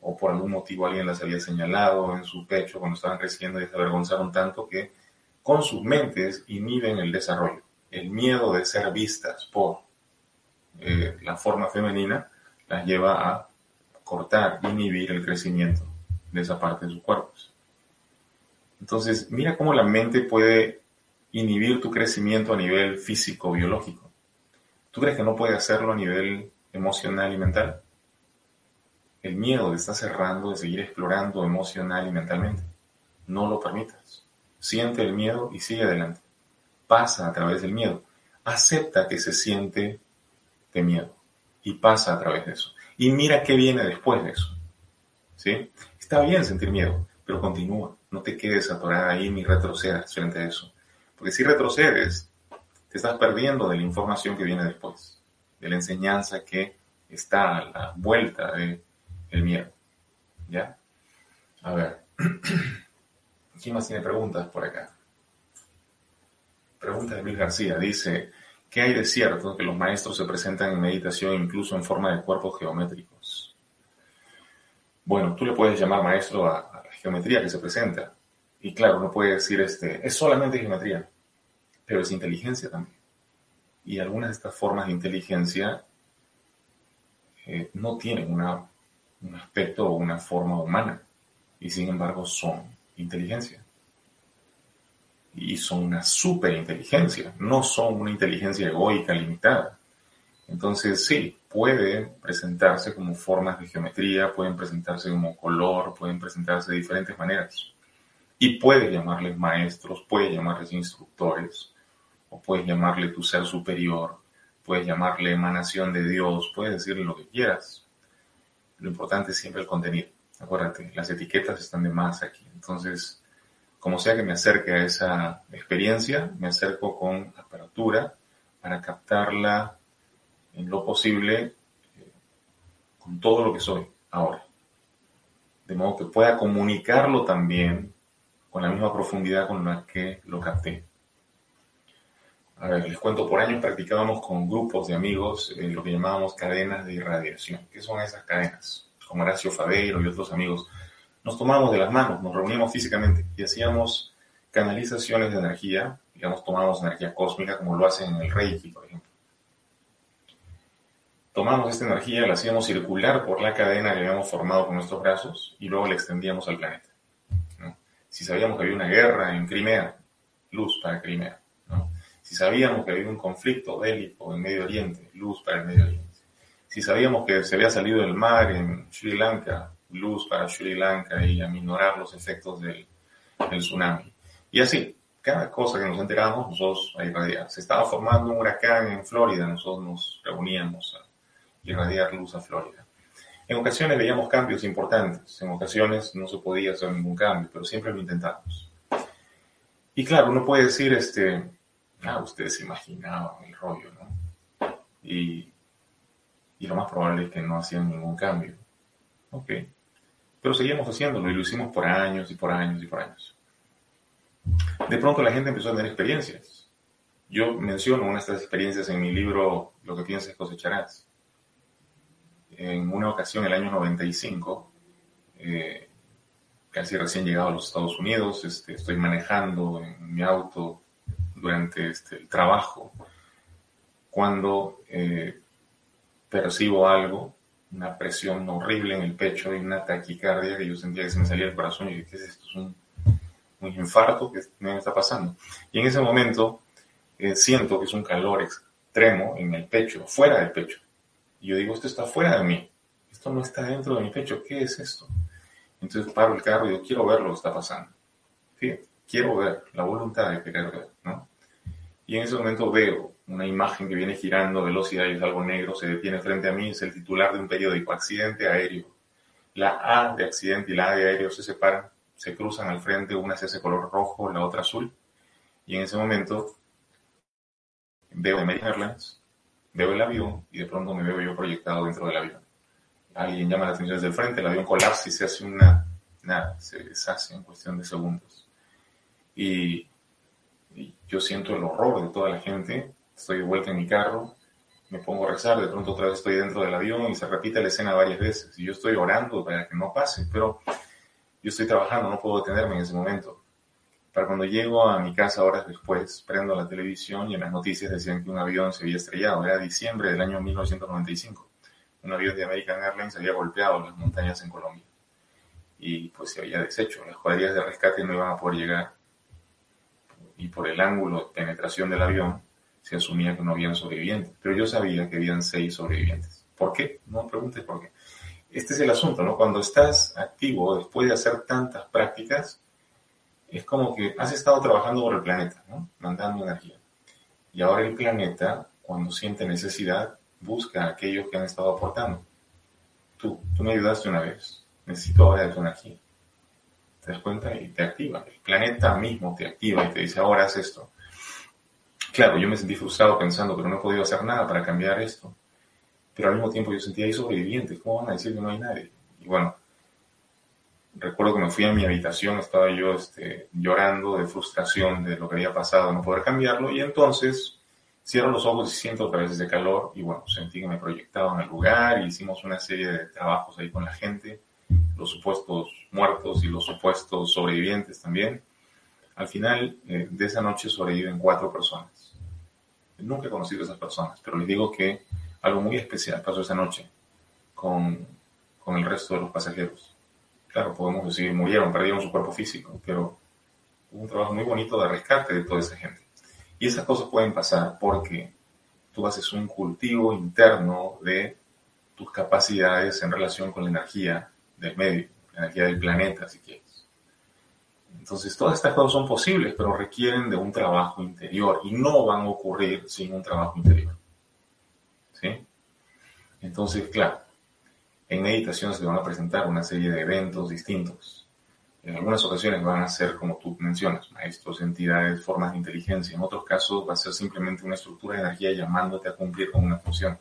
o por algún motivo alguien las había señalado en su pecho cuando estaban creciendo y se avergonzaron tanto que con sus mentes inhiben el desarrollo. El miedo de ser vistas por eh, la forma femenina las lleva a cortar, inhibir el crecimiento de esa parte de sus cuerpos. Entonces, mira cómo la mente puede inhibir tu crecimiento a nivel físico, biológico. ¿Tú crees que no puede hacerlo a nivel emocional y mental? El miedo te está cerrando de seguir explorando emocional y mentalmente. No lo permitas. Siente el miedo y sigue adelante. Pasa a través del miedo. Acepta que se siente de miedo y pasa a través de eso. Y mira qué viene después de eso. ¿Sí? Está bien sentir miedo, pero continúa. No te quedes atorada ahí ni retrocedas frente a eso. Porque si retrocedes, te estás perdiendo de la información que viene después, de la enseñanza que está a la vuelta del el miedo. ¿Ya? A ver. ¿Quién más tiene preguntas por acá? Pregunta de Luis García. Dice, ¿Qué hay de cierto que los maestros se presentan en meditación incluso en forma de cuerpos geométricos? Bueno, tú le puedes llamar maestro a, geometría que se presenta. Y claro, no puede decir, este, es solamente geometría, pero es inteligencia también. Y algunas de estas formas de inteligencia eh, no tienen una, un aspecto o una forma humana, y sin embargo son inteligencia y son una superinteligencia, no son una inteligencia egoica limitada. Entonces sí, pueden presentarse como formas de geometría, pueden presentarse como color, pueden presentarse de diferentes maneras. Y puedes llamarles maestros, puedes llamarles instructores, o puedes llamarle tu ser superior, puedes llamarle emanación de Dios, puedes decirle lo que quieras. Lo importante es siempre el contenido. Acuérdate, las etiquetas están de más aquí. Entonces, como sea que me acerque a esa experiencia, me acerco con apertura para captarla en lo posible eh, con todo lo que soy ahora. De modo que pueda comunicarlo también con la misma profundidad con la que lo capté. A ver, les cuento, por años practicábamos con grupos de amigos eh, lo que llamábamos cadenas de irradiación. ¿Qué son esas cadenas? Con Horacio Fabeiro y otros amigos nos tomábamos de las manos, nos reuníamos físicamente y hacíamos canalizaciones de energía, digamos, tomábamos energía cósmica como lo hacen en el Reiki, por ejemplo. Tomamos esta energía, la hacíamos circular por la cadena que habíamos formado con nuestros brazos y luego la extendíamos al planeta. Si sabíamos que había una guerra en Crimea, luz para Crimea. Si sabíamos que había un conflicto bélico en Medio Oriente, luz para el Medio Oriente. Si sabíamos que se había salido el mar en Sri Lanka, luz para Sri Lanka y aminorar los efectos del, tsunami. Y así, cada cosa que nos enteramos, nosotros a irradiar. Se estaba formando un huracán en Florida, nosotros nos reuníamos irradiar luz a Florida. En ocasiones veíamos cambios importantes, en ocasiones no se podía hacer ningún cambio, pero siempre lo intentamos. Y claro, uno puede decir, este, ah, ustedes se imaginaban el rollo, ¿no? Y, y lo más probable es que no hacían ningún cambio. Ok. Pero seguíamos haciéndolo y lo hicimos por años y por años y por años. De pronto la gente empezó a tener experiencias. Yo menciono una de estas experiencias en mi libro Lo que piensas cosecharás. En una ocasión, el año 95, eh, casi recién llegado a los Estados Unidos, este, estoy manejando en mi auto durante este, el trabajo, cuando eh, percibo algo, una presión horrible en el pecho y una taquicardia que yo sentía que se me salía el corazón y dije, ¿qué es esto? Es un, un infarto que me está pasando. Y en ese momento eh, siento que es un calor extremo en el pecho, fuera del pecho. Y yo digo, esto está fuera de mí, esto no está dentro de mi pecho, ¿qué es esto? Entonces paro el carro y digo, quiero ver lo que está pasando. quiero ver, la voluntad de querer ver, ¿no? Y en ese momento veo una imagen que viene girando velocidad y es algo negro, se detiene frente a mí, es el titular de un periódico, accidente aéreo. La A de accidente y la A de aéreo se separan, se cruzan al frente, una es ese color rojo, la otra azul. Y en ese momento veo American Airlines, veo el avión y de pronto me veo yo proyectado dentro del avión. Alguien llama la atención desde el frente, el avión colapsa y se hace una, nada, se deshace en cuestión de segundos. Y, y yo siento el horror de toda la gente, estoy de vuelta en mi carro, me pongo a rezar, de pronto otra vez estoy dentro del avión y se repite la escena varias veces. Y yo estoy orando para que no pase, pero yo estoy trabajando, no puedo detenerme en ese momento. Para cuando llego a mi casa horas después, prendo la televisión y en las noticias decían que un avión se había estrellado. Era diciembre del año 1995. Un avión de American Airlines había golpeado las montañas en Colombia. Y pues se había deshecho. Las cuadrillas de rescate no iban a poder llegar. Y por el ángulo de penetración del avión, se asumía que no habían sobrevivientes. Pero yo sabía que habían seis sobrevivientes. ¿Por qué? No me preguntes por qué. Este es el asunto, ¿no? Cuando estás activo, después de hacer tantas prácticas, es como que has estado trabajando por el planeta, ¿no? mandando energía. Y ahora el planeta, cuando siente necesidad, busca a aquellos que han estado aportando. Tú, tú me ayudaste una vez, necesito ahora de tu energía. ¿Te das cuenta? Y te activa. El planeta mismo te activa y te dice, ahora haz esto. Claro, yo me sentí frustrado pensando, pero no he podido hacer nada para cambiar esto. Pero al mismo tiempo yo sentía ahí sobrevivientes. ¿Cómo van a decir que no hay nadie? Y bueno, recuerdo que me fui a mi habitación, estaba yo este, llorando de frustración de lo que había pasado, no poder cambiarlo, y entonces cierro los ojos y siento otra vez ese calor, y bueno, sentí que me proyectaba en el lugar, y hicimos una serie de trabajos ahí con la gente, los supuestos muertos y los supuestos sobrevivientes también. Al final eh, de esa noche sobreviven cuatro personas. Nunca he conocido a esas personas, pero les digo que algo muy especial pasó esa noche con, con el resto de los pasajeros claro, podemos decir, murieron, perdieron su cuerpo físico, pero hubo un trabajo muy bonito de rescate de toda esa gente. Y esas cosas pueden pasar porque tú haces un cultivo interno de tus capacidades en relación con la energía del medio, la energía del planeta, si quieres. Entonces, todas estas cosas son posibles, pero requieren de un trabajo interior y no van a ocurrir sin un trabajo interior. ¿Sí? Entonces, claro, en meditación se van a presentar una serie de eventos distintos. En algunas ocasiones van a ser, como tú mencionas, maestros, entidades, formas de inteligencia. En otros casos va a ser simplemente una estructura de energía llamándote a cumplir con una función.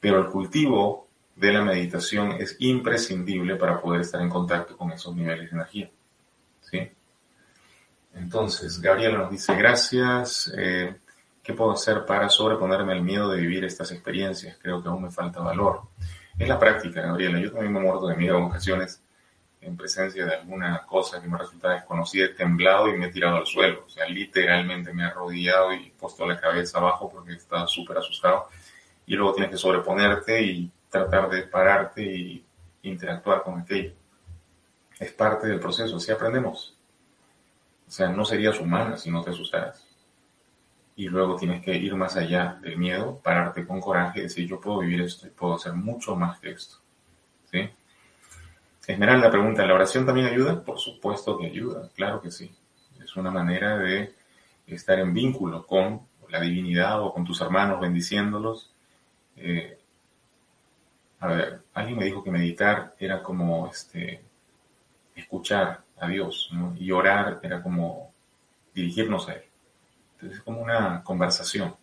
Pero el cultivo de la meditación es imprescindible para poder estar en contacto con esos niveles de energía. ¿Sí? Entonces, Gabriela nos dice, gracias. Eh, ¿Qué puedo hacer para sobreponerme al miedo de vivir estas experiencias? Creo que aún me falta valor. Es la práctica, Gabriela. Yo también me he muerto de miedo en ocasiones en presencia de alguna cosa que me resulta desconocida, he temblado y me he tirado al suelo. O sea, literalmente me he arrodillado y puesto la cabeza abajo porque estaba súper asustado. Y luego tienes que sobreponerte y tratar de pararte y interactuar con aquello. Es parte del proceso, así aprendemos. O sea, no serías humana si no te asustaras y luego tienes que ir más allá del miedo, pararte con coraje y decir yo puedo vivir esto y puedo hacer mucho más que esto. ¿Sí? Esmeralda pregunta, ¿la oración también ayuda? Por supuesto que ayuda, claro que sí. Es una manera de estar en vínculo con la divinidad o con tus hermanos bendiciéndolos. Eh, a ver, alguien me dijo que meditar era como este, escuchar a Dios y orar era como dirigirnos a Él es como una conversación.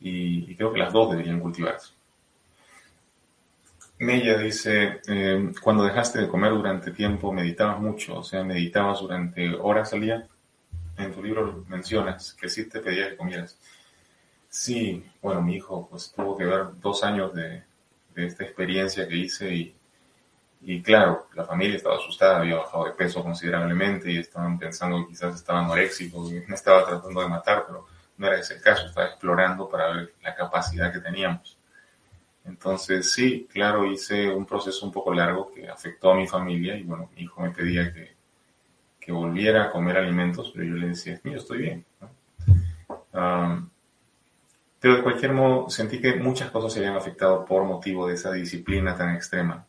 Y, creo que las dos deberían cultivarse. Mella dice, eh, cuando dejaste de comer durante tiempo, meditabas mucho, o sea, meditabas durante horas al día. En tu libro mencionas que sí te pedía que comieras. Sí, bueno, mi hijo pues tuvo que ver dos años de, esta experiencia que hice y, Y claro, la familia estaba asustada, había bajado de peso considerablemente y estaban pensando que quizás estaba anoréxico y me estaba tratando de matar, pero no era ese el caso, estaba explorando para ver la capacidad que teníamos. Entonces, sí, claro, hice un proceso un poco largo que afectó a mi familia y bueno, mi hijo me pedía que, que volviera a comer alimentos, pero yo le decía, mira, estoy bien. pero de cualquier modo, sentí que muchas cosas se habían afectado por motivo de esa disciplina tan extrema.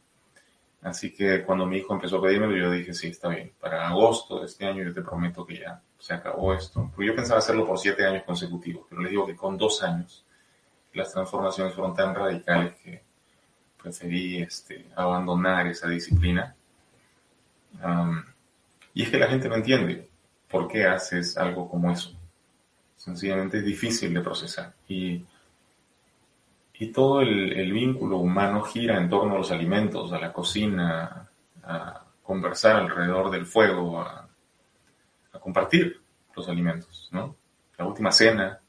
Así que cuando mi hijo empezó a pedirme, yo dije, sí, está bien. Para agosto de este año yo te prometo que ya se acabó esto. Porque yo pensaba hacerlo por siete años consecutivos, pero le digo que con dos años las transformaciones fueron tan radicales que preferí este, abandonar esa disciplina. y es que la gente no entiende por qué haces algo como eso. Sencillamente es difícil de procesar. Y, y todo el, vínculo humano gira en torno a los alimentos, a la cocina, a conversar alrededor del fuego, a, a compartir los alimentos, ¿no? La última cena,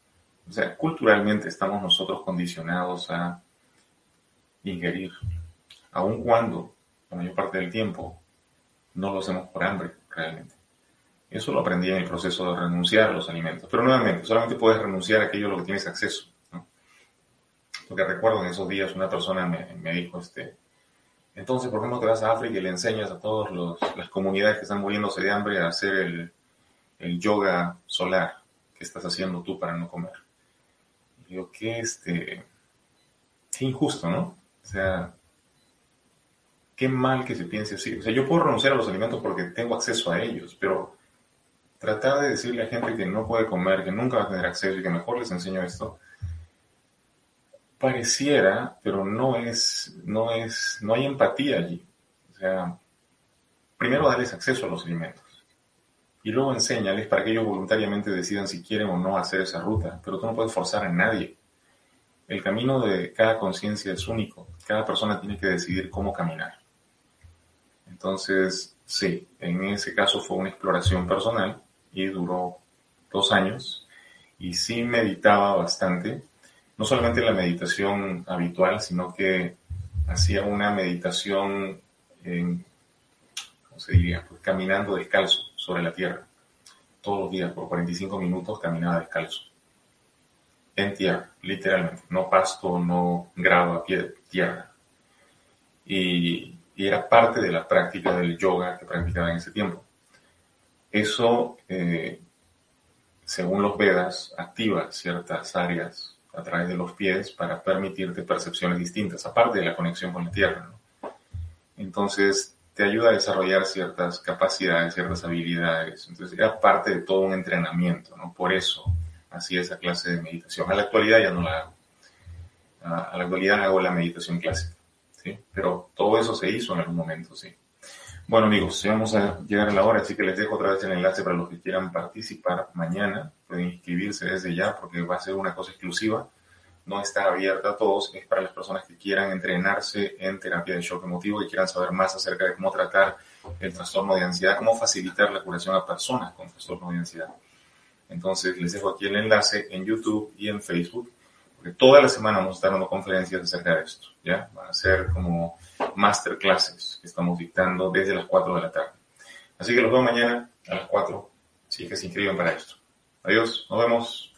o sea, culturalmente estamos nosotros condicionados a ingerir, aun cuando la mayor parte del tiempo no lo hacemos por hambre realmente. Eso lo aprendí en el proceso de renunciar a los alimentos. Pero nuevamente, solamente puedes renunciar a aquello a lo que tienes acceso. Porque recuerdo en esos días una persona me, dijo, este, entonces, ¿por qué no te vas a África y le enseñas a todas las comunidades que están muriéndose de hambre a hacer el, el yoga solar que estás haciendo tú para no comer? digo, qué, este, qué injusto, ¿no? O sea, qué mal que se piense así. O sea, yo puedo renunciar a los alimentos porque tengo acceso a ellos, pero tratar de decirle a gente que no puede comer, que nunca va a tener acceso y que mejor les enseño esto, pareciera, pero no es, no es, no hay empatía allí. O sea, primero darles acceso a los alimentos y luego enséñales para que ellos voluntariamente decidan si quieren o no hacer esa ruta, pero tú no puedes forzar a nadie. El camino de cada conciencia es único, cada persona tiene que decidir cómo caminar. Entonces, sí, en ese caso fue una exploración personal y duró dos años y sí meditaba bastante, no solamente la meditación habitual, sino que hacía una meditación en, ¿cómo se diría? Pues caminando descalzo sobre la tierra. Todos los días, por 45 minutos, caminaba descalzo. En tierra, literalmente. No pasto, no grava, tierra. Y, y, era parte de la práctica del yoga que practicaba en ese tiempo. Eso, eh, según los Vedas, activa ciertas áreas a través de los pies para permitirte percepciones distintas, aparte de la conexión con la tierra. Entonces, te ayuda a desarrollar ciertas capacidades, ciertas habilidades. Entonces era parte de todo un entrenamiento, ¿no? Por eso hacía esa clase de meditación. A la actualidad ya no la hago. A la actualidad hago la meditación clásica, ¿sí? Pero todo eso se hizo en algún momento, sí. Bueno amigos, ya vamos a llegar a la hora, así que les dejo otra vez el enlace para los que quieran participar mañana. Pueden inscribirse desde ya porque va a ser una cosa exclusiva no está abierta a todos, es para las personas que quieran entrenarse en terapia de shock emotivo, que quieran saber más acerca de cómo tratar el trastorno de ansiedad, cómo facilitar la curación a personas con trastorno de ansiedad. Entonces les dejo aquí el enlace en YouTube y en Facebook, porque toda la semana vamos a estar dando conferencias acerca de esto, ¿ya? Van a ser como masterclasses que estamos dictando desde las 4 de la tarde. Así que los veo mañana a las 4, si es que se inscriben para esto. Adiós, nos vemos.